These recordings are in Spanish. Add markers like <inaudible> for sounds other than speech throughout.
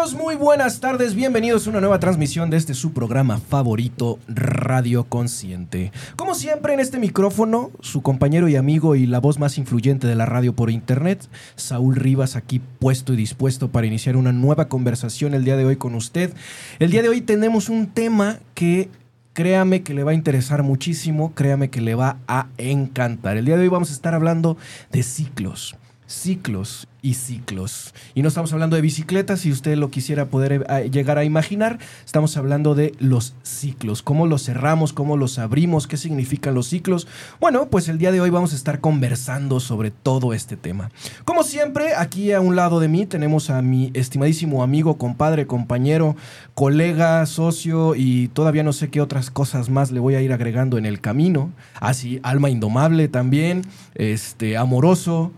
Muy buenas tardes, bienvenidos a una nueva transmisión de este su programa favorito, Radio Consciente. Como siempre en este micrófono, su compañero y amigo y la voz más influyente de la radio por internet, Saúl Rivas, aquí puesto y dispuesto para iniciar una nueva conversación el día de hoy con usted. El día de hoy tenemos un tema que créame que le va a interesar muchísimo, créame que le va a encantar. El día de hoy vamos a estar hablando de ciclos ciclos y ciclos. Y no estamos hablando de bicicletas, si usted lo quisiera poder eh, llegar a imaginar, estamos hablando de los ciclos, cómo los cerramos, cómo los abrimos, qué significan los ciclos. Bueno, pues el día de hoy vamos a estar conversando sobre todo este tema. Como siempre, aquí a un lado de mí tenemos a mi estimadísimo amigo, compadre, compañero, colega, socio y todavía no sé qué otras cosas más le voy a ir agregando en el camino. Así, alma indomable también, este, amoroso,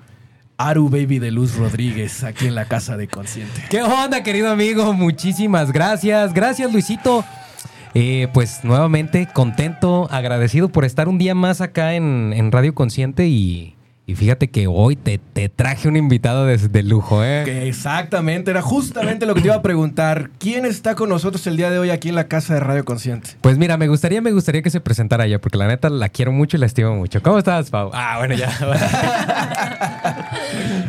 Aru Baby de Luz Rodríguez, aquí en la Casa de Consciente. ¿Qué onda, querido amigo? Muchísimas gracias. Gracias, Luisito. Eh, pues nuevamente contento, agradecido por estar un día más acá en, en Radio Consciente y, y fíjate que hoy te, te traje un invitado de, de lujo, ¿eh? Que exactamente, era justamente lo que te iba a preguntar. ¿Quién está con nosotros el día de hoy aquí en la casa de Radio Consciente? Pues mira, me gustaría, me gustaría que se presentara ella, porque la neta la quiero mucho y la estimo mucho. ¿Cómo estás, Pau? Ah, bueno, ya. <laughs>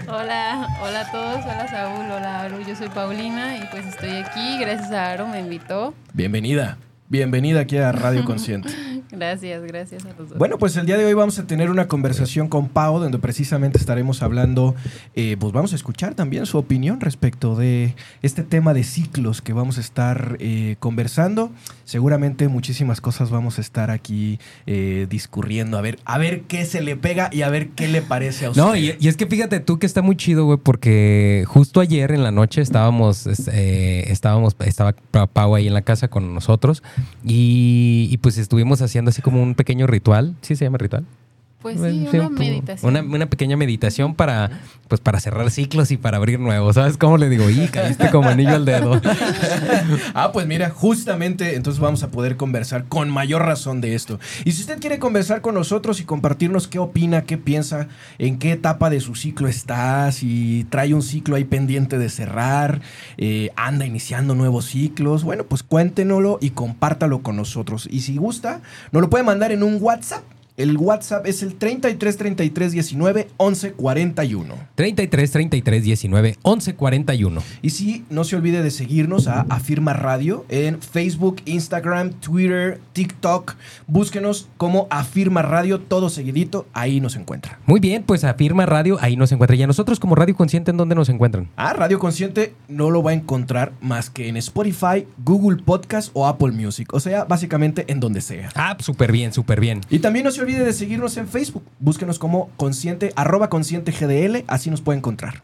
hola, hola a todos, hola Saúl, hola Aru, yo soy Paulina y pues estoy aquí, gracias a Aru me invitó. Bienvenida. Bienvenida aquí a Radio Consciente. <laughs> gracias, gracias a los dos. Bueno, pues el día de hoy vamos a tener una conversación con Pau, donde precisamente estaremos hablando, eh, pues vamos a escuchar también su opinión respecto de este tema de ciclos que vamos a estar eh, conversando. Seguramente muchísimas cosas vamos a estar aquí eh, discurriendo, a ver, a ver qué se le pega y a ver qué le parece a usted. No, y, y es que fíjate tú que está muy chido, güey, porque justo ayer en la noche estábamos, eh, estábamos, estaba Pau ahí en la casa con nosotros. Y, y, pues estuvimos haciendo así como un pequeño ritual. ¿Sí se llama ritual? Pues sí, una meditación. Una, una, pequeña meditación para, pues para cerrar ciclos y para abrir nuevos. ¿Sabes cómo le digo? Y caíste como anillo al dedo. <laughs> ah, pues mira, justamente entonces vamos a poder conversar con mayor razón de esto. Y si usted quiere conversar con nosotros y compartirnos qué opina, qué piensa, en qué etapa de su ciclo está, si trae un ciclo ahí pendiente de cerrar, eh, anda iniciando nuevos ciclos, bueno, pues cuéntenoslo y compártalo con nosotros. Y si gusta, nos lo puede mandar en un WhatsApp el WhatsApp es el 33 33 19 11 41. 33 33 19 11 41. Y sí, no se olvide de seguirnos a Afirma Radio en Facebook, Instagram, Twitter, TikTok. Búsquenos como Afirma Radio, todo seguidito, ahí nos encuentra. Muy bien, pues Afirma Radio, ahí nos encuentra. Y a nosotros como Radio Consciente, ¿en dónde nos encuentran? Ah, Radio Consciente no lo va a encontrar más que en Spotify, Google Podcast o Apple Music. O sea, básicamente en donde sea. Ah, súper bien, súper bien. Y también no se olvide de seguirnos en Facebook. Búsquenos como consciente, arroba consciente GDL, así nos puede encontrar.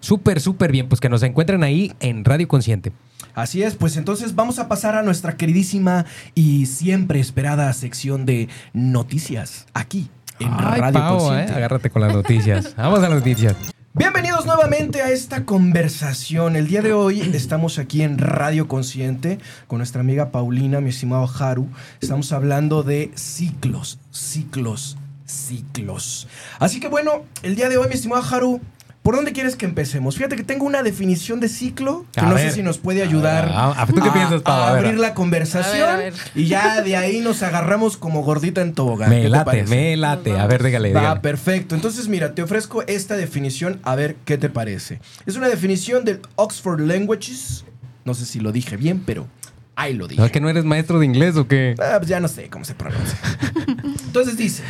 Súper, súper bien, pues que nos encuentren ahí en Radio Consciente. Así es, pues entonces vamos a pasar a nuestra queridísima y siempre esperada sección de noticias aquí en Ay, Radio Pau, Consciente. Eh, agárrate con las noticias. <laughs> Vamos a las noticias. Bienvenidos nuevamente a esta conversación. El día de hoy estamos aquí en Radio Consciente con nuestra amiga Paulina, mi estimado Haru. Estamos hablando de ciclos, ciclos, ciclos. Así que bueno, el día de hoy, mi estimado Haru, ¿por dónde quieres que empecemos? Fíjate que tengo una definición de ciclo que A no ver. sé si nos puede ayudar A ver, a- ¿tú qué piensas, Pau? a A ver. abrir la conversación A ver, a ver. y ya de ahí nos agarramos como gordita en tobogán. Me ¿Qué te late, me late. A ver, dígale, Va, dígale. perfecto. Entonces, mira, te ofrezco esta definición a ver qué te parece. Es una definición del Oxford Languages. No sé si lo dije bien, pero ahí lo dije. ¿No es que no eres maestro de inglés o qué? Ah, pues ya no sé cómo se pronuncia. <laughs> Entonces dice,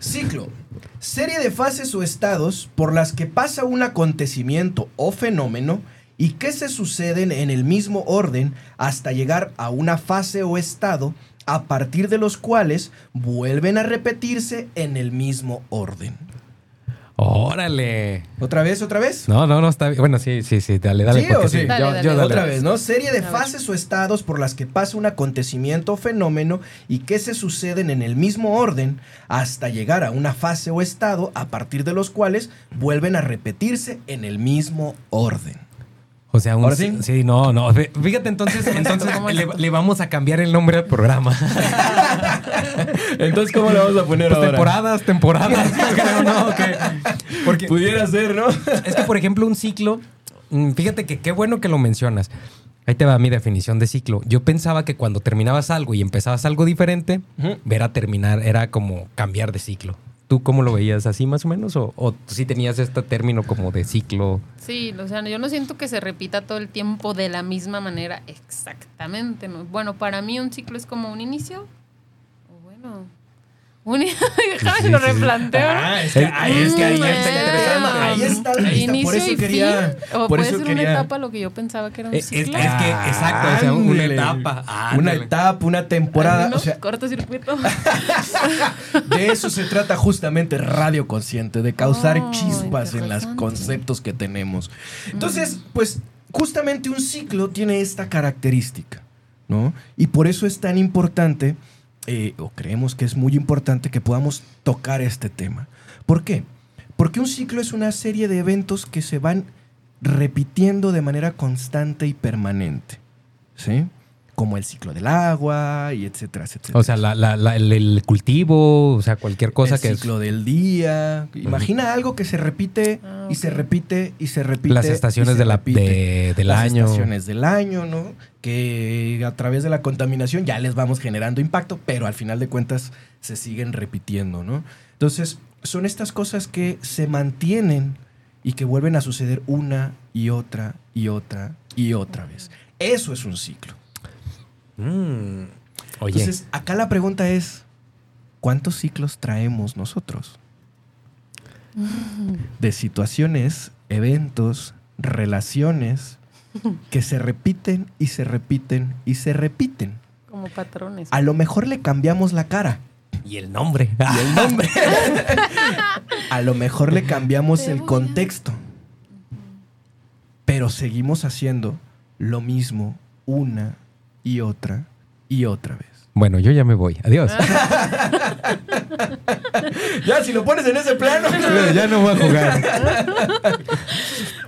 ciclo, serie de fases o estados por las que pasa un acontecimiento o fenómeno y que se suceden en el mismo orden hasta llegar a una fase o estado a partir de los cuales vuelven a repetirse en el mismo orden. Órale. ¿Otra vez, otra vez? No, no, no está bien. Bueno, sí, sí, sí, dale, dale. ¿Sí porque o sí? Dale, yo- dale. yo dale. Otra vez, ¿no? Serie de fases o estados por las que pasa un acontecimiento o fenómeno y que se suceden en el mismo orden hasta llegar a una fase o estado a partir de los cuales vuelven a repetirse en el mismo orden. O sea, un ¿Ahora sí? sí, no, no. Fí- Fíjate, entonces, <laughs> entonces ¿Cómo le, le vamos a cambiar el nombre al programa. <laughs> Entonces, ¿cómo le vamos a poner Pues temporadas, temporadas. <laughs> yo creo, ¿no? Que- porque Pudiera ser, ¿no? es que, por ejemplo, un ciclo, mm, fíjate que qué bueno que lo mencionas. Ahí te va mi definición de ciclo. Yo pensaba que cuando terminabas algo y empezabas algo diferente, Ujú. ver a terminar era como cambiar de ciclo. ¿Tú cómo lo veías así más o menos? ¿O, o sí tenías este término como de ciclo? Sí, o sea, yo no siento que se repita todo el tiempo de la misma manera exactamente. ¿no? Bueno, para mí un ciclo es como un inicio. Bueno. Déjame Sí, lo sí, sí. replanteo. Ah, es que ahí, es que ahí Mm, está interesante. Ahí está, ahí está. Inicio Por eso y quería. fin, o por puede eso ser quería. una etapa lo que yo pensaba que era un Es- es- ciclo. es que- exacto, o sea, una etapa, Una etapa, una temporada. Ay, ¿no? O sea, cortocircuito. <laughs> de eso se trata justamente Radio Consciente, de causar Oh, chispas en los conceptos que tenemos. Entonces, pues, justamente un ciclo tiene esta característica, ¿no? Y por eso es tan importante, eh, o creemos que es muy importante, que podamos tocar este tema. ¿Por qué? Porque un ciclo es una serie de eventos que se van repitiendo de manera constante y permanente, ¿sí? Como el ciclo del agua y etcétera, etcétera. O sea, la- la- la- el, el cultivo, o sea, cualquier cosa el que es. ciclo del día. Imagina algo que se repite Ah, y se repite y se repite. Las estaciones se de la- repite. de- del Las año. estaciones del año, ¿no? Que a través de la contaminación ya les vamos generando impacto, pero al final de cuentas se siguen repitiendo, ¿no? Entonces, son estas cosas que se mantienen y que vuelven a suceder una y otra y otra y otra vez. Eso es un ciclo. Mm. Oye, Entonces, acá la pregunta es, ¿cuántos ciclos traemos nosotros? <laughs> De situaciones, eventos, relaciones <laughs> que se repiten y se repiten y se repiten. Como patrones. A lo mejor le cambiamos la cara y el nombre. y el nombre. <laughs> A lo mejor le cambiamos Te el a- contexto. Pero seguimos haciendo lo mismo una y otra y otra vez. Bueno, yo ya me voy. Adiós. <laughs> Ya, si lo pones en ese plano. <laughs> ya no voy a jugar.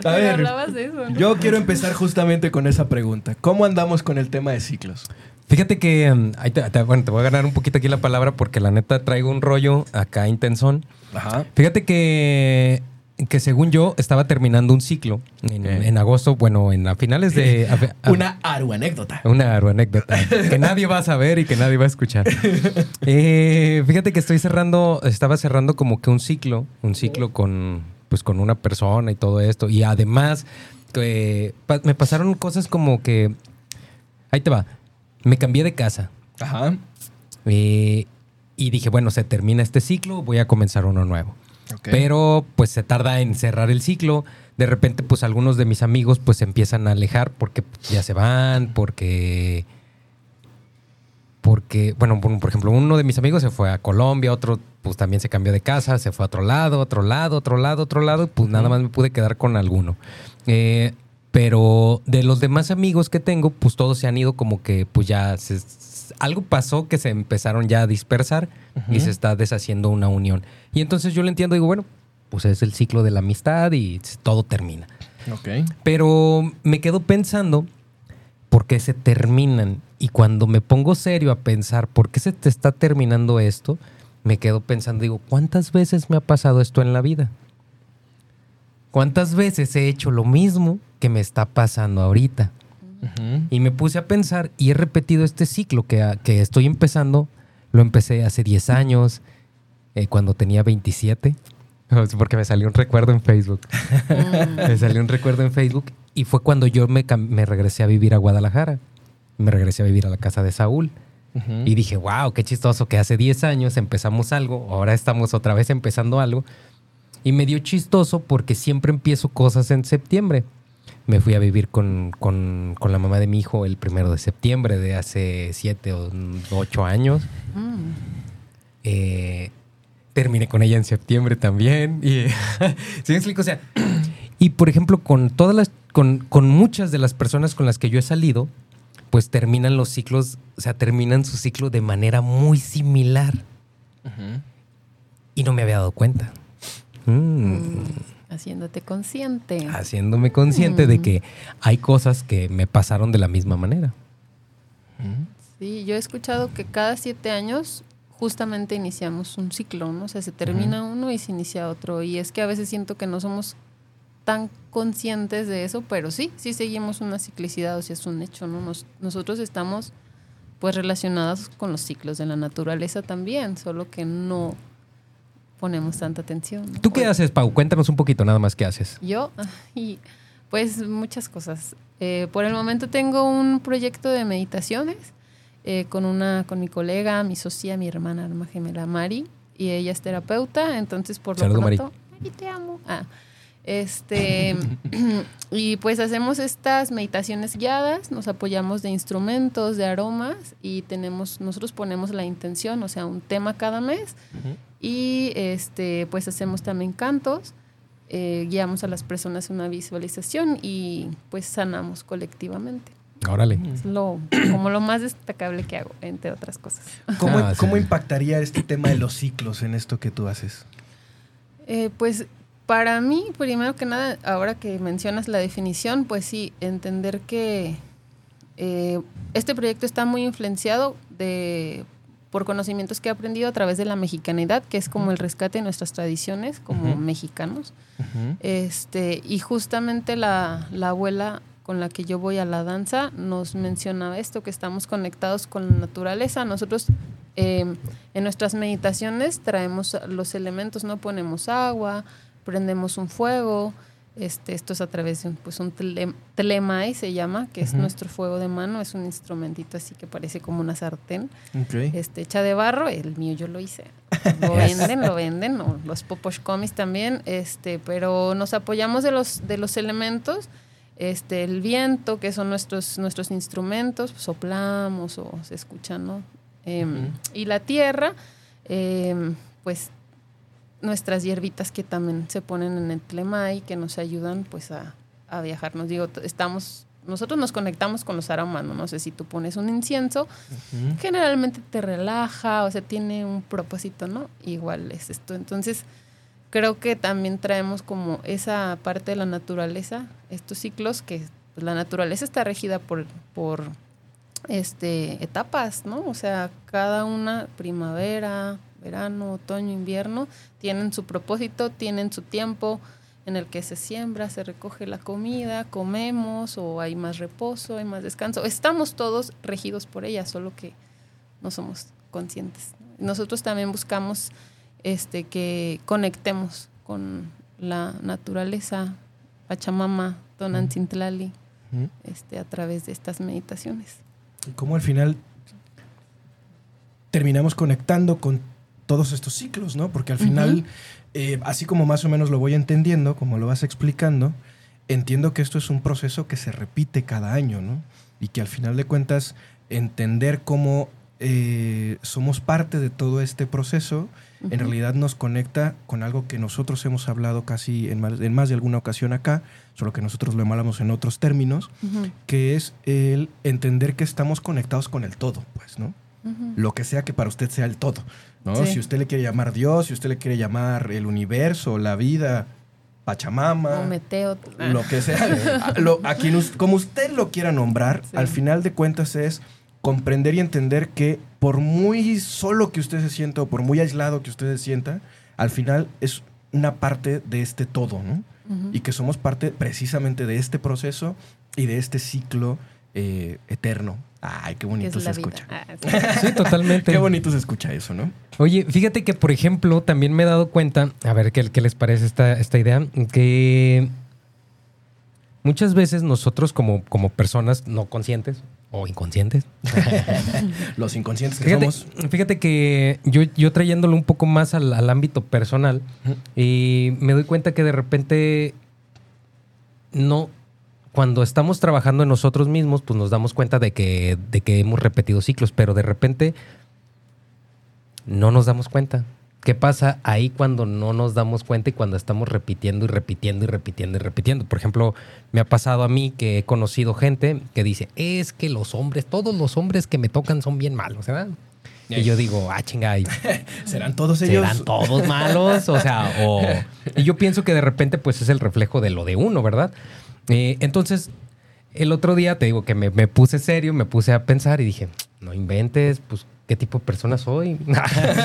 A ver, hablabas de eso, ¿no? yo quiero empezar justamente con esa pregunta. ¿Cómo andamos con el tema de ciclos? Fíjate que, ahí te, te- bueno, te voy a ganar un poquito aquí la palabra porque la neta traigo un rollo acá intensón. Ajá. Fíjate que, que según yo estaba terminando un ciclo en, agosto, bueno, en a finales de... a- a- Una aru anécdota. Una anécdota que nadie va a saber y que nadie va a escuchar. <laughs> Eh, fíjate que estoy cerrando, estaba cerrando como que un ciclo, un ciclo con, pues, con una persona y todo esto. Y además, eh, pa- me pasaron cosas como que, ahí te va, me cambié de casa. Ajá. eh, y dije, bueno, se termina este ciclo, voy a comenzar uno nuevo. Pero pues se tarda en cerrar el ciclo. De repente, pues algunos de mis amigos pues se empiezan a alejar porque ya se van, porque... Porque, bueno, por por ejemplo, uno de mis amigos se fue a Colombia, otro pues también se cambió de casa, se fue a otro lado, otro lado, otro lado, otro lado, y pues nada más me pude quedar con alguno. Eh, pero de los demás amigos que tengo, pues todos se han ido como que pues ya se- algo pasó que se empezaron ya a dispersar y se está deshaciendo una unión. Y entonces yo lo entiendo, digo, bueno, pues es el ciclo de la amistad y todo termina. Ok. Pero me quedo pensando por qué se terminan. Y cuando me pongo serio a pensar por qué se te está terminando esto, me quedo pensando, digo, ¿cuántas veces me ha pasado esto en la vida? ¿Cuántas veces he hecho lo mismo que me está pasando ahorita? Y me puse a pensar y he repetido este ciclo que, que estoy empezando. Lo empecé hace 10 años, eh, cuando tenía 27, <laughs> porque me salió un recuerdo en Facebook. <laughs> Me salió un recuerdo en Facebook y fue cuando yo me, me regresé a vivir a Guadalajara. Me regresé a vivir a la casa de Saúl. Ujú. Y dije, wow, qué chistoso que hace 10 años empezamos algo, ahora estamos otra vez empezando algo. Y me dio chistoso porque siempre empiezo cosas en septiembre. Me fui a vivir con, con- con la mamá de mi hijo el primero de septiembre de hace 7 o 8 años. Mm. Eh, terminé con ella en septiembre también. Y, <laughs> ¿Sí me explico? O sea, y por ejemplo, con todas las, con, con muchas de las personas con las que yo he salido, pues terminan los ciclos, o sea, terminan su ciclo de manera muy similar. Y no me había dado cuenta. Mm. Haciéndote consciente. Haciéndome consciente de Mm. que hay cosas que me pasaron de la misma manera. Sí, yo he escuchado que cada siete años justamente iniciamos un ciclo, ¿no? O sea, se termina uno y se inicia otro. Y es que a veces siento que no somos tan conscientes de eso, pero sí, sí seguimos una ciclicidad, o sea, es un hecho, ¿no? Nos- nosotros estamos pues relacionados con los ciclos de la naturaleza también, solo que no ponemos tanta atención. ¿Tú qué haces, Pau? Cuéntanos un poquito nada más qué haces. yo, y pues muchas cosas. Eh, por el momento tengo un proyecto de meditaciones eh, con una, con mi colega, mi socia, mi hermana, alma gemela Mari, y ella es terapeuta, entonces por lo Saludo, Mari. pronto, Mari, te amo. Ah, este, <clears throat> y pues hacemos estas meditaciones guiadas, nos apoyamos de instrumentos, de aromas, y tenemos, nosotros ponemos la intención, o sea, un tema cada mes, y este, pues hacemos también cantos, eh, guiamos a las personas a una visualización y pues sanamos colectivamente. Órale. Es lo, <clears throat> como lo más destacable que hago, entre otras cosas. <laughs> ¿Cómo, Ah, sí. cómo impactaría este tema de los ciclos en esto que tú haces? Eh, pues para mí, primero que nada, ahora que mencionas la definición, pues sí, entender que eh, este proyecto está muy influenciado de por conocimientos que he aprendido a través de la mexicanidad, que es como el rescate de nuestras tradiciones como mexicanos. Este, y justamente la, la abuela con la que yo voy a la danza nos mencionaba esto, que estamos conectados con la naturaleza. Nosotros eh, en nuestras meditaciones traemos los elementos, ¿no? Ponemos agua, prendemos un fuego. Este, esto es a través de un, pues un tlemai, se llama, que es nuestro fuego de mano. Es un instrumentito así que parece como una sartén este, hecha de barro, el mío yo lo hice. <laughs> Lo venden, lo venden, o los poposhkomis también, este, pero nos apoyamos de los, de los elementos, este, el viento, que son nuestros, nuestros instrumentos, soplamos o se escuchan, ¿no? Em. Y la tierra, em, pues nuestras hierbitas que también se ponen en el tlemai, que nos ayudan pues a, a viajar. Nos digo, estamos, nosotros nos conectamos con los aromas, ¿no? No sé si tú pones un incienso, generalmente te relaja, o sea, tiene un propósito, ¿no? Igual es esto. Entonces, creo que también traemos como esa parte de la naturaleza, estos ciclos que pues, la naturaleza está regida por, por este, etapas, ¿no? O sea, cada una, primavera, verano, otoño, invierno, tienen su propósito, tienen su tiempo en el que se siembra, se recoge la comida, comemos o hay más reposo, hay más descanso. Estamos todos regidos por ella, solo que no somos conscientes. Nosotros también buscamos este, que conectemos con la naturaleza, Pachamama, Tonantzintlalli, Ujú. este, a través de estas meditaciones. Y cómo al final terminamos conectando con todos estos ciclos, ¿no? Porque al final, eh, así como más o menos lo voy entendiendo, como lo vas explicando, entiendo que esto es un proceso que se repite cada año, ¿no? Y que al final de cuentas, entender cómo eh, somos parte de todo este proceso, en realidad nos conecta con algo que nosotros hemos hablado casi en más, en más de alguna ocasión acá, solo que nosotros lo hablamos en otros términos, que es el entender que estamos conectados con el todo, pues, ¿no? Lo que sea que para usted sea el todo, ¿no? Sí. Si usted le quiere llamar Dios, si usted le quiere llamar el universo, la vida, Pachamama, meteo. lo que sea, <laughs> a, lo- a quien como usted lo quiera nombrar, Sí. al final de cuentas es comprender y entender que por muy solo que usted se sienta o por muy aislado que usted se sienta, al final es una parte de este todo, ¿no? Y que somos parte precisamente de este proceso y de este ciclo eh, eterno. Ay, qué que bonito es se escucha. Ah, sí. Sí, totalmente. <laughs> Qué bonito se escucha eso, ¿no? Oye, fíjate que, por ejemplo, también me he dado cuenta, a ver qué, qué les parece esta, esta idea, que muchas veces nosotros como, como personas no conscientes o inconscientes, <laughs> Los inconscientes que fíjate, somos. fíjate que yo, yo trayéndolo un poco más al, al ámbito personal, y me doy cuenta que de repente no, cuando estamos trabajando en nosotros mismos, pues nos damos cuenta de que, de que hemos repetido ciclos, pero de repente no nos damos cuenta. ¿qué pasa ahí cuando no nos damos cuenta y cuando estamos repitiendo y repitiendo y repitiendo y repitiendo? Por ejemplo, me ha pasado a mí que he conocido gente que dice, es que los hombres, todos los hombres que me tocan son bien malos, ¿verdad? Y yo digo, ah, chinga, y <laughs> ¿Serán todos ellos? serán todos malos, o sea, o... Y yo pienso que de repente pues es el reflejo de lo de uno, ¿verdad? Eh, entonces, el otro día te digo que me, me puse serio, me puse a pensar y dije, no inventes, pues, ¿qué tipo de persona soy?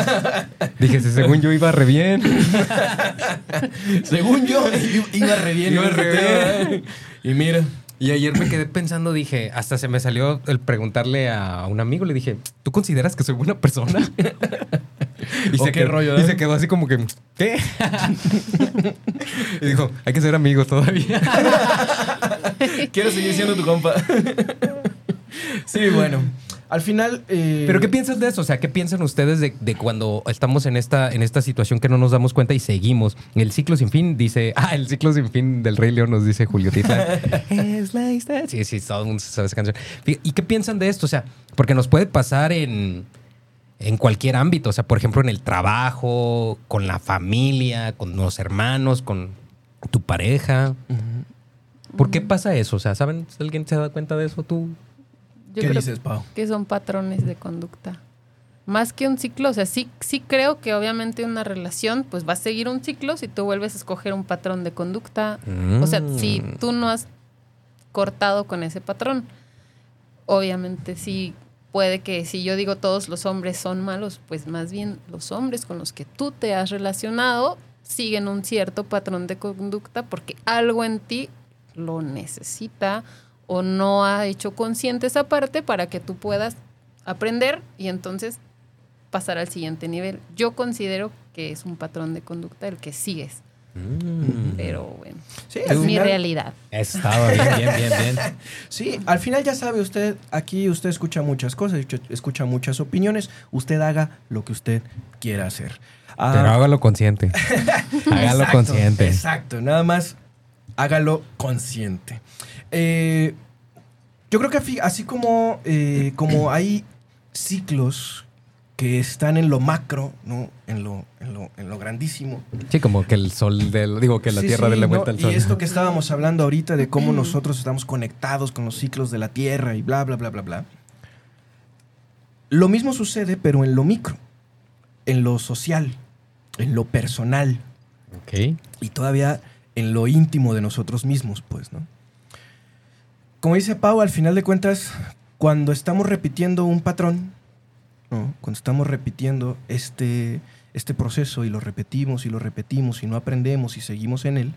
<laughs> dije, si según yo iba re bien. <laughs> Según yo, iba re bien. Iba re bien. Y mira. Y ayer me quedé pensando, dije, hasta se me salió el preguntarle a un amigo, le dije, ¿tú consideras que soy buena persona? <laughs> <laughs> y, ¿O se qué quedó, rollo, y se quedó así como que, ¿qué? <laughs> y dijo, hay que ser amigos todavía. <laughs> Quiero seguir siendo tu compa. sí, bueno. Al final. eh, Pero ¿qué piensas de eso? O sea, ¿qué piensan ustedes de, de cuando estamos en esta, en esta situación que no nos damos cuenta y seguimos? El ciclo sin fin dice, ah, el ciclo sin fin del Rey León nos dice Julio Tita. es la historia. Sí, sí, todo el mundo sabe esa canción. ¿Y qué piensan de esto? O sea, porque nos puede pasar en, en cualquier ámbito. O sea, por ejemplo, en el trabajo, con la familia, con los hermanos, con tu pareja. ¿Por qué pasa eso? O sea, ¿saben? ¿Alguien se da cuenta de eso? ¿Tú? Yo ¿Qué creo dices, Pau? que son patrones de conducta. Más que un ciclo, o sea, sí, sí creo que obviamente una relación pues va a seguir un ciclo si tú vuelves a escoger un patrón de conducta. O sea, si Mm. tú no has cortado con ese patrón, obviamente sí puede que si yo digo todos los hombres son malos, pues más bien los hombres con los que tú te has relacionado siguen un cierto patrón de conducta porque algo en ti lo necesita o no ha hecho consciente esa parte para que tú puedas aprender y entonces pasar al siguiente nivel. Yo considero que es un patrón de conducta el que sigues, Mm. pero bueno, Sí, es mi realidad. Estaba bien, bien, bien, bien. <laughs> Sí, al final ya sabe usted, aquí usted escucha muchas cosas, escucha- muchas opiniones, usted haga lo que usted quiera hacer. Ah, Pero hágalo consciente. <laughs> hágalo exacto, consciente. Exacto, nada más hágalo consciente. Eh, yo creo que así como, eh, como hay ciclos que están en lo macro, ¿no? En lo, en lo, en lo grandísimo. Sí, como que el sol del. Digo, que la Sí, tierra sí, dé la ¿no? vuelta al sol. Y esto que estábamos hablando ahorita de cómo nosotros estamos conectados con los ciclos de la Tierra y bla, bla, bla, bla, bla. Lo mismo sucede, pero en lo micro, en lo social, en lo personal Ok. y todavía en lo íntimo de nosotros mismos, pues, ¿no? Como dice Pau, al final de cuentas, cuando estamos repitiendo un patrón, ¿no? cuando estamos repitiendo este, este proceso y lo repetimos y lo repetimos y no aprendemos y seguimos en él,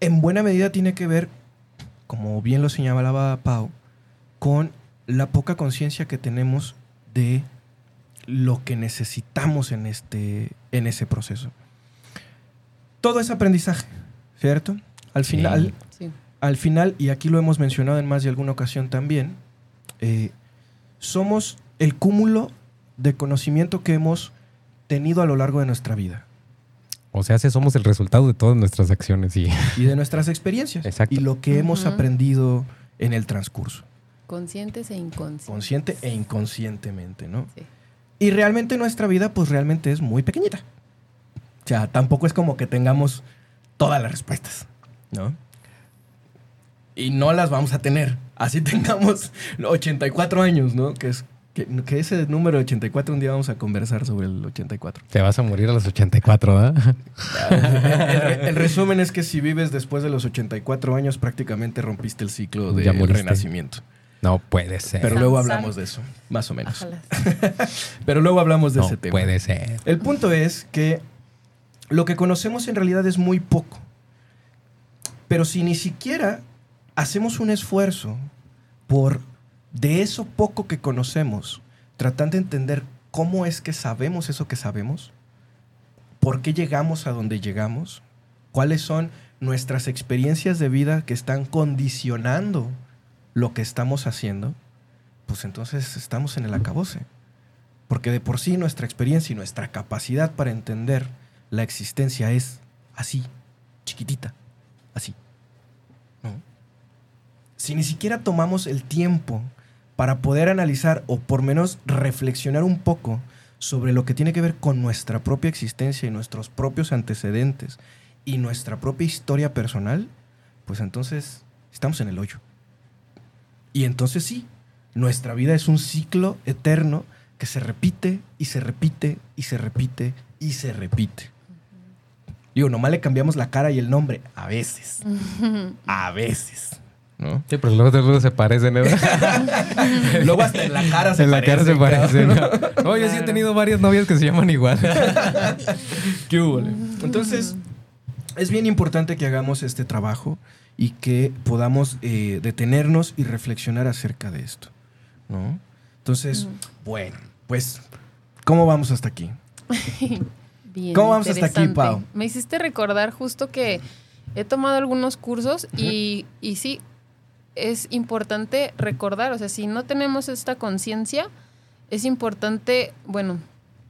en buena medida tiene que ver, como bien lo señalaba Pau, con la poca conciencia que tenemos de lo que necesitamos en, este, en ese proceso. Todo es aprendizaje, ¿cierto? Al Sí. final, Sí. al final, y aquí lo hemos mencionado en más de alguna ocasión también, eh, somos el cúmulo de conocimiento que hemos tenido a lo largo de nuestra vida O sea, si somos el resultado de todas nuestras acciones y. <laughs> y de nuestras experiencias Exacto. y lo que hemos aprendido en el transcurso, Conscientes e inconscientes. consciente e inconscientemente, ¿no? Sí. Y realmente nuestra vida, pues realmente es muy pequeñita. O sea, tampoco es como que tengamos todas las respuestas, ¿no? Y no las vamos a tener. Así <laughs> tengamos 84 años, ¿no? Que es que, que ese número de 84 un día vamos a conversar sobre el 84. Te vas a morir a los 84, ¿verdad? El, el- el resumen es que si vives después de los 84 años, prácticamente rompiste el ciclo del moriste. renacimiento. No puede ser. Pero luego hablamos de eso, más o menos. Ojalá. <laughs> Pero luego hablamos de no ese tema. puede ser. El punto es que lo que conocemos en realidad es muy poco. Pero si ni siquiera hacemos un esfuerzo por de eso poco que conocemos, tratando de entender cómo es que sabemos eso que sabemos, por qué llegamos a donde llegamos, cuáles son nuestras experiencias de vida que están condicionando lo que estamos haciendo, pues entonces estamos en el acabose. Porque de por sí nuestra experiencia y nuestra capacidad para entender la existencia es así, chiquitita, así. ¿no? Si ni siquiera tomamos el tiempo para poder analizar o por menos reflexionar un poco sobre lo que tiene que ver con nuestra propia existencia y nuestros propios antecedentes y nuestra propia historia personal, pues entonces estamos en el hoyo. Y entonces sí, nuestra vida es un ciclo eterno que se repite y se repite y se repite y se repite. Digo, nomás le cambiamos la cara y el nombre. A veces. <laughs> A veces. ¿No? Sí, pero luego, luego se parecen, ¿no? <laughs> Luego hasta en la cara se en la cara se parecen, parecen. ¿no? <laughs> No, yo sí he tenido varias novias que se llaman igual. <laughs> ¿Qué hubo? Entonces, es bien importante que hagamos este trabajo y que podamos eh, detenernos y reflexionar acerca de esto. ¿no? Entonces, bueno, pues, ¿cómo vamos hasta aquí? Bien ¿Cómo vamos hasta aquí. Pau? Me hiciste recordar justo que he tomado algunos cursos y, y sí, es importante recordar, o sea, si no tenemos esta conciencia, es importante, bueno,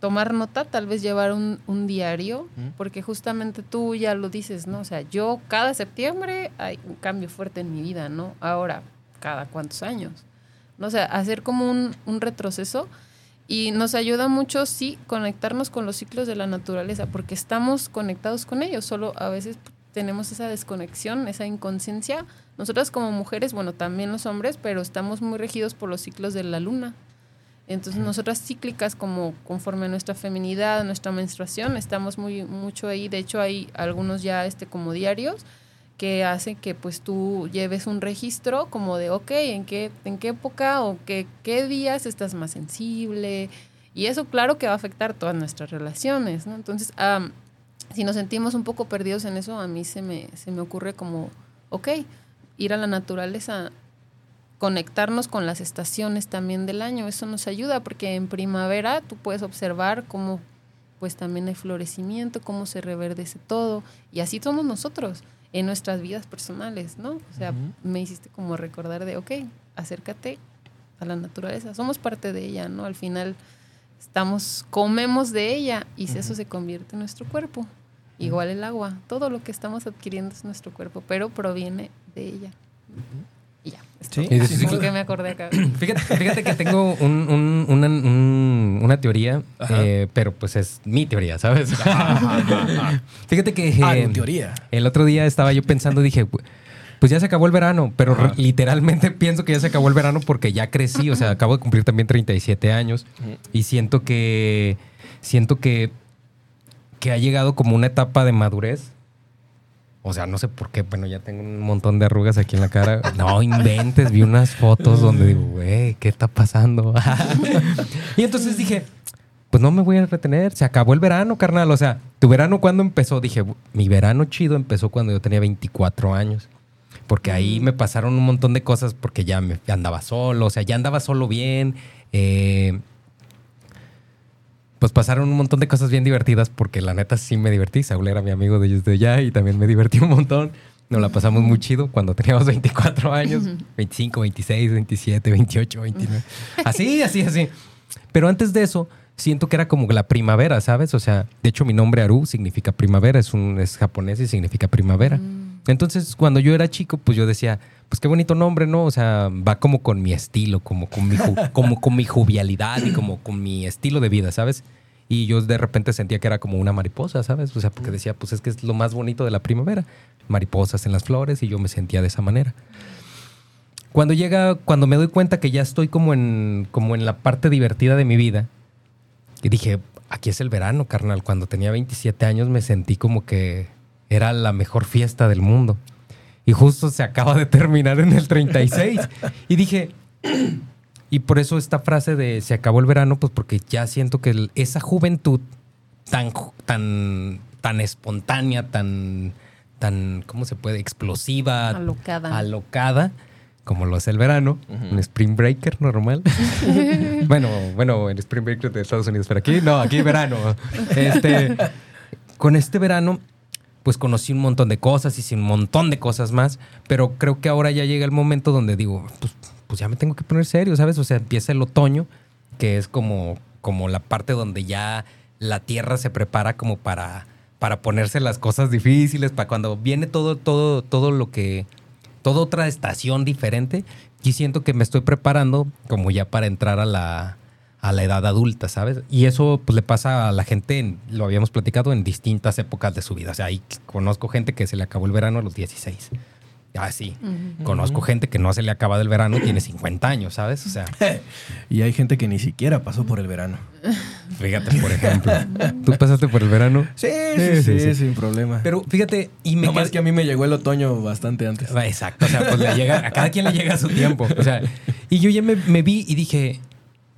tomar nota, tal vez llevar un, un diario, porque justamente tú ya lo dices, ¿no? O sea, yo cada septiembre hay un cambio fuerte en mi vida, ¿no? Ahora, cada cuántos años. ¿no? O sea, hacer como un, un retroceso y nos ayuda mucho, sí, conectarnos con los ciclos de la naturaleza, porque estamos conectados con ellos, solo a veces tenemos esa desconexión, esa inconsciencia. Nosotras como mujeres, bueno, también los hombres, pero estamos muy regidos por los ciclos de la luna. Entonces, nosotras cíclicas, como conforme a nuestra feminidad, nuestra menstruación, estamos muy mucho ahí. De hecho, hay algunos ya este como diarios que hacen que pues tú lleves un registro como de, ok, ¿en qué, en qué época o qué, qué días estás más sensible? Y eso claro que va a afectar todas nuestras relaciones, ¿no? Entonces, am, si nos sentimos un poco perdidos en eso, a mí se me, se me ocurre como, ok, ir a la naturaleza, conectarnos con las estaciones también del año, eso nos ayuda porque en primavera tú puedes observar cómo pues también hay florecimiento, cómo se reverdece todo y así somos nosotros en nuestras vidas personales, ¿no? O sea, me hiciste como recordar de, ok, acércate a la naturaleza, somos parte de ella, ¿no? Al final estamos, comemos de ella y si eso se convierte en nuestro cuerpo. Igual el agua, todo lo que estamos adquiriendo es nuestro cuerpo, pero proviene de ella. Y ya, es Sí, todo. sí, que me acordé acá. <clears throat> Fíjate, fíjate que tengo un- un- una, un- una teoría, eh, pero pues es mi teoría, ¿sabes? <laughs> fíjate que Ah, eh, en teoría. el otro día estaba yo pensando, dije, pues ya se acabó el verano, pero literalmente <laughs> pienso que ya se acabó el verano porque ya crecí, o sea, <laughs> acabo de cumplir también 37 años y siento que siento que que ha llegado como una etapa de madurez. O sea, no sé por qué, bueno, ya tengo un montón de arrugas aquí en la cara. <laughs> No inventes, vi unas fotos donde digo, güey, ¿qué está pasando? <laughs> y entonces dije, pues no me voy a retener, se acabó el verano, carnal. O sea, ¿tu verano cuándo empezó? Dije, mi verano chido empezó cuando yo tenía 24 años. Porque ahí me pasaron un montón de cosas porque ya me andaba solo, o sea, ya andaba solo bien. eh, pues pasaron un montón de cosas bien divertidas porque la neta sí me divertí. Saúl era mi amigo desde allá y también me divertí un montón. Nos la pasamos muy chido cuando teníamos <laughs> 24 años, 25, 26, 27, 28, 29. Así, así, así. Pero antes de eso, siento que era como la primavera, ¿sabes? O sea, de hecho mi nombre Aru significa primavera, es, un, es japonés y significa primavera. Entonces, cuando yo era chico, pues yo decía, pues qué bonito nombre, ¿no? O sea, va como con mi estilo, como con mi, <laughs> como con mi jovialidad y como con mi estilo de vida, ¿sabes? Y yo de repente sentía que era como una mariposa, ¿sabes? O sea, porque decía, pues es que es lo más bonito de la primavera. Mariposas en las flores y yo me sentía de esa manera. Cuando llega, cuando me doy cuenta que ya estoy como en, como en la parte divertida de mi vida, y dije, aquí es el verano, carnal. Cuando tenía 27 años me sentí como que era la mejor fiesta del mundo. Y justo se acaba de terminar en el 36. y dije, <clears throat> y por eso esta frase de se acabó el verano, pues porque ya siento que el- esa juventud tan, tan, tan espontánea, tan, tan, ¿cómo se puede? Explosiva, Alocada. alocada, como lo es el verano, un spring breaker normal. <laughs> bueno, bueno, el spring breaker de Estados Unidos, pero aquí no, aquí verano. <laughs> Este, con este verano, pues conocí un montón de cosas, hice un montón de cosas más, pero creo que ahora ya llega el momento donde digo, pues, pues ya me tengo que poner serio, ¿sabes? O sea, empieza el otoño, que es como, como la parte donde ya la tierra se prepara como para, para ponerse las cosas difíciles, para cuando viene todo, todo, todo lo que, toda otra estación diferente, y siento que me estoy preparando como ya para entrar a la, a la edad adulta, ¿sabes? Y eso pues le pasa a la gente, en- lo habíamos platicado, en distintas épocas de su vida. O sea, ahí conozco gente que se le acabó el verano a los 16. Ah, sí. Conozco gente que no se le acaba del verano y tiene 50 años, ¿sabes? O sea, <laughs> Y hay gente que ni siquiera pasó por el verano. fíjate, por ejemplo. ¿Tú pasaste por el verano? Sí, sí, sí, sí, sí. sin problema. Pero fíjate, y me no más que a mí me llegó el otoño bastante antes. Exacto, o sea, pues le llega, a cada quien le llega a su tiempo. O sea, y yo ya me, me vi y dije,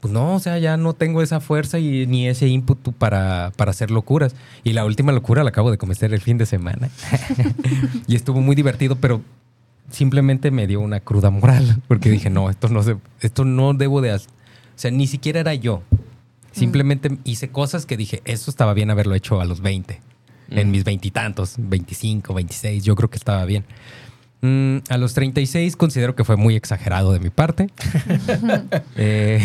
pues no, o sea, ya no tengo esa fuerza y ni ese ímpetu para, para hacer locuras. Y la última locura la acabo de cometer el fin de semana. <laughs> y estuvo muy divertido, pero simplemente me dio una cruda moral, porque dije, no, esto no se, esto no debo de hacer. O sea, ni siquiera era yo. Simplemente hice cosas que dije, esto estaba bien haberlo hecho a los 20. En mis veintitantos, 25, 26, yo creo que estaba bien. Mm, a los 36 considero que fue muy exagerado de mi parte. <laughs> Eh,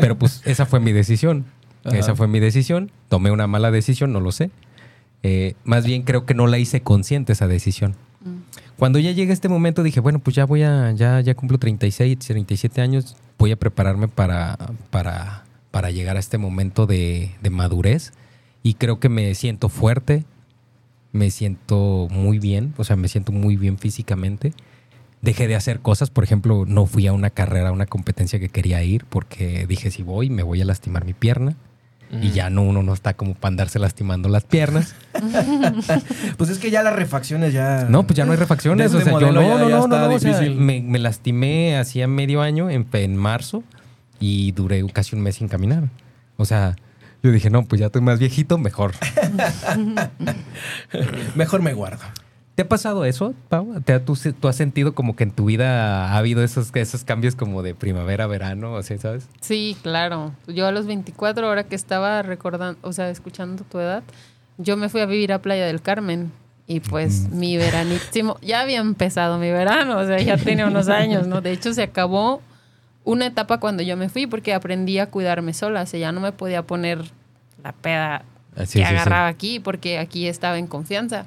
pero pues esa fue mi decisión. Ajá. Esa fue mi decisión. Tomé una mala decisión, no lo sé. Eh, más bien creo que no la hice consciente esa decisión. Cuando ya llega este momento dije, bueno, pues ya voy a, ya, ya cumplo 36, 37 años, voy a prepararme para, para, para llegar a este momento de, de madurez. Y creo que me siento fuerte, me siento muy bien, o sea, me siento muy bien físicamente. Dejé de hacer cosas, por ejemplo, no fui a una carrera, a una competencia que quería ir, porque dije, si voy, me voy a lastimar mi pierna. Y ya no, uno no está como para andarse lastimando las piernas. <laughs> Pues es que ya las refacciones ya. No, pues ya no hay refacciones. O este sea, yo no, ya- no, ya no, no, no, o sea, me, me lastimé hacía medio año, en, en marzo, y duré casi un mes sin caminar. O sea, yo dije, no, pues ya estoy más viejito, mejor. <laughs> Mejor me guardo. ¿Te ha pasado eso, Pau? ¿Te ha- tú, has sentido como que en tu vida ha habido esos, esos cambios como de primavera, verano, o sea, ¿sabes? Sí, claro. Yo a los 24, ahora que estaba recordando, o sea, escuchando tu edad, yo me fui a vivir a Playa del Carmen. Y pues mi veranísimo, ya había empezado mi verano, o sea, ya tenía unos años, ¿no? De hecho, se acabó una etapa cuando yo me fui porque aprendí a cuidarme sola, o sea, ya no me podía poner la peda Ah, que sí, sí. agarraba aquí porque aquí estaba en confianza.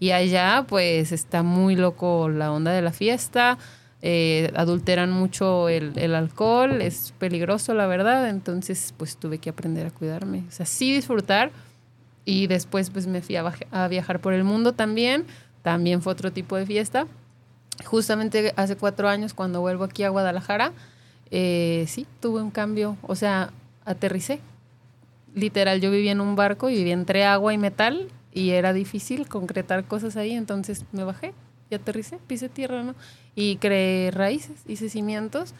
Y allá pues está muy loco la onda de la fiesta, eh, adulteran mucho el, el alcohol, es peligroso la verdad, entonces pues tuve que aprender a cuidarme. O sea, sí disfrutar y después pues me fui a, a viajar por el mundo también, también fue otro tipo de fiesta. Justamente hace cuatro años cuando vuelvo aquí a Guadalajara, eh, sí, tuve un cambio, o sea, aterricé. Literal, yo vivía en un barco y vivía entre agua y metal y era difícil concretar cosas ahí, entonces me bajé y aterricé, pisé tierra, ¿no? Y creé raíces, hice cimientos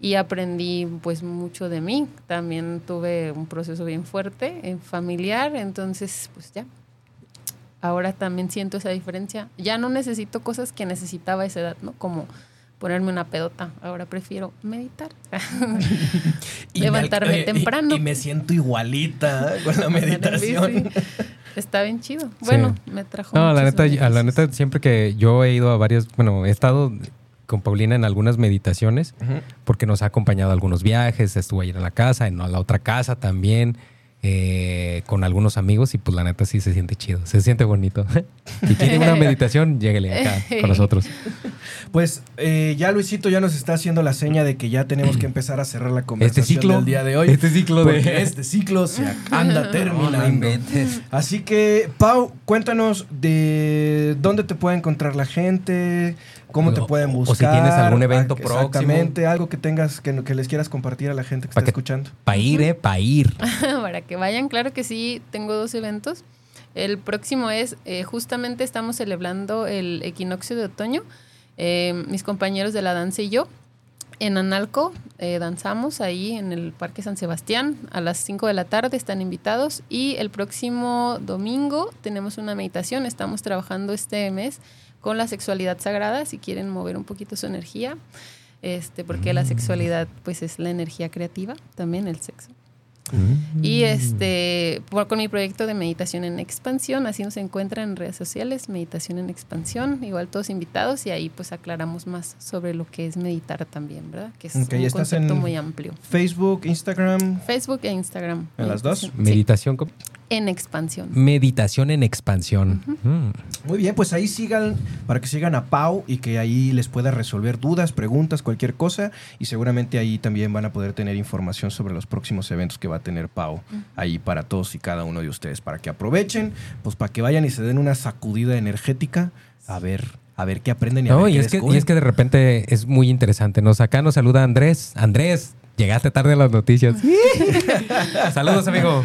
y aprendí pues mucho de mí. También tuve un proceso bien fuerte, eh, familiar, entonces pues ya. Ahora también siento esa diferencia. Ya no necesito cosas que necesitaba esa edad, ¿no? Como ponerme una pedota. Ahora prefiero meditar. <laughs> Y me- Levantarme temprano. Y, me siento igualita con la <laughs> meditación. Está bien chido. Bueno, me trajo. No, la neta, a la neta, siempre que yo he ido a varias, bueno, he estado con Paulina en algunas meditaciones, porque nos ha acompañado a algunos viajes, estuvo ayer en la casa, en la otra casa también, eh, con algunos amigos, y pues la neta sí se siente chido, se siente bonito. <laughs> si quieren una meditación, lléguele acá con nosotros. <laughs> Pues eh, ya Luisito ya nos está haciendo la seña de que ya tenemos que empezar a cerrar la Este conversación ciclo, del día de hoy. este ciclo de... este ciclo se anda <laughs> terminando. Así que, Pau, cuéntanos de dónde te puede encontrar la gente, cómo te pueden o si buscar. tienes algún evento ah, próximo. Exactamente, algo que tengas, que, que les quieras compartir a la gente que Pa' está que- escuchando. Pa' ir, eh, pa' ir. <laughs> Para que vayan, claro que sí, tengo dos eventos. El próximo es, eh, justamente estamos celebrando el equinoccio de otoño. Eh, mis compañeros de la danza y yo. En Analco eh, danzamos ahí en el Parque San Sebastián a las 5 de la tarde, están invitados. Y el próximo domingo tenemos una meditación, estamos trabajando este mes con la sexualidad sagrada, si quieren mover un poquito su energía, este, porque la sexualidad pues es la energía creativa, también el sexo. Y este, por- con mi proyecto de meditación en expansión, así nos encuentran en redes sociales, meditación en expansión, igual todos invitados y ahí pues aclaramos más sobre lo que es meditar también, ¿verdad? Que es un ¿estás concepto en- muy amplio. Facebook, Instagram. Facebook e Instagram. ¿En las dos? Meditación, sí. Meditación, ¿cómo? En expansión. Meditación en expansión. Mm. Muy bien, pues ahí sigan, para que sigan a Pau y que ahí les pueda resolver dudas, preguntas, cualquier cosa. Y seguramente ahí también van a poder tener información sobre los próximos eventos que va a tener Pau ahí para todos y cada uno de ustedes. Para que aprovechen, pues para que vayan y se den una sacudida energética a ver. A ver qué aprenden y a No, ver y qué es, que, y es que de repente es muy interesante. Nos acá nos saluda Andrés. Andrés, llegaste tarde a las noticias. <laughs> Saludos, amigo.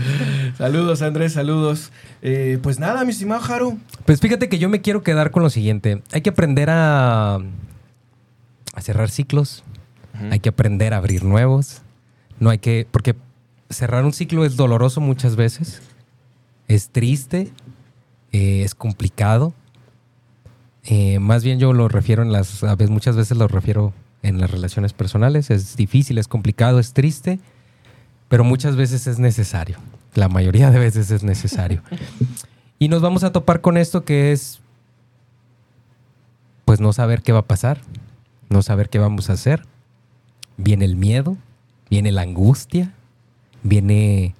Saludos, Andrés, saludos. Eh, pues nada, mi estimado Haru. Pues fíjate que yo me quiero quedar con lo siguiente. Hay que aprender a, a cerrar ciclos. Hay que aprender a abrir nuevos. No hay que. Porque cerrar un ciclo es doloroso muchas veces. Es triste. eh, es complicado. Eh, más bien yo lo refiero en las. A veces, muchas veces lo refiero en las relaciones personales. Es difícil, es complicado, es triste. Pero muchas veces es necesario. La mayoría de veces es necesario. <laughs> Y nos vamos a topar con esto que es, pues no saber qué va a pasar, no saber qué vamos a hacer. Viene el miedo, viene la angustia, viene...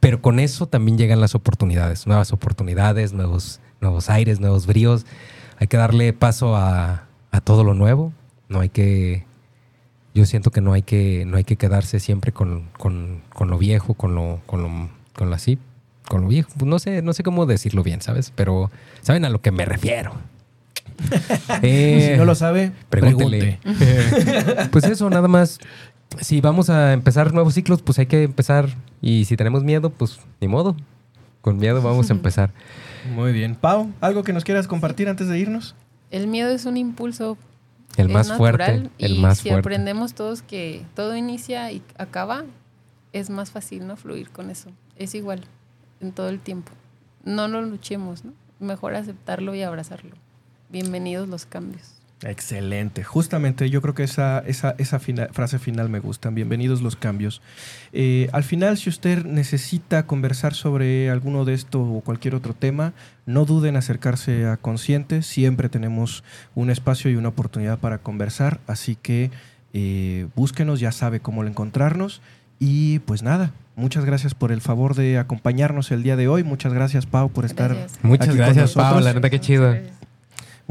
Pero con eso también llegan las oportunidades, nuevas oportunidades, nuevos, nuevos aires, nuevos bríos. Hay que darle paso a, a todo lo nuevo. No hay que... Yo siento que no hay que, no hay que quedarse siempre con, con- con lo viejo, con lo, con lo, con lo así, con lo viejo. Pues no sé, no sé cómo decirlo bien, ¿sabes? Pero saben a lo que me refiero. <laughs> Eh, si no lo sabe, pregúntele. pregunte. pues eso, nada más. Si vamos a empezar nuevos ciclos, pues hay que empezar. Y si tenemos miedo, pues ni modo. Con miedo vamos a <laughs> empezar. Muy bien. Pau, ¿algo que nos quieras compartir antes de irnos? El miedo es un impulso El es más fuerte. El y más si fuerte. aprendemos todos que todo inicia y acaba, es más fácil no fluir con eso. Es igual en todo el tiempo. No lo luchemos, ¿no? Mejor aceptarlo y abrazarlo. Bienvenidos los cambios. Excelente. Justamente yo creo que esa, esa, esa fina- frase final me gusta. Bienvenidos los cambios. Eh, al final, si usted necesita conversar sobre alguno de esto o cualquier otro tema, no duden en acercarse a Consciente. Siempre tenemos un espacio y una oportunidad para conversar. Así que eh, búsquenos, ya sabe cómo encontrarnos. Y pues nada, muchas gracias por el favor de acompañarnos el día de hoy. Muchas gracias, Pau, por estar Gracias. Muchas aquí con gracias, Pau. La neta, qué chido.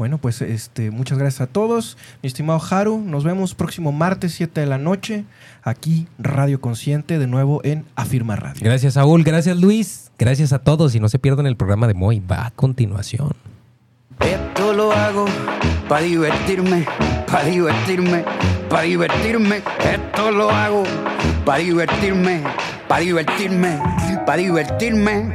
Bueno, pues este, muchas gracias a todos. Mi estimado Haru, nos vemos próximo martes 7 de la noche, aquí Radio Consciente, de nuevo en Afirma Radio. Gracias, Saúl. Gracias, Luis. Gracias a todos. Y no se pierdan el programa de Moy. Va a continuación. Esto lo hago para divertirme, para divertirme, para divertirme. Esto lo hago para divertirme, para divertirme, para divertirme.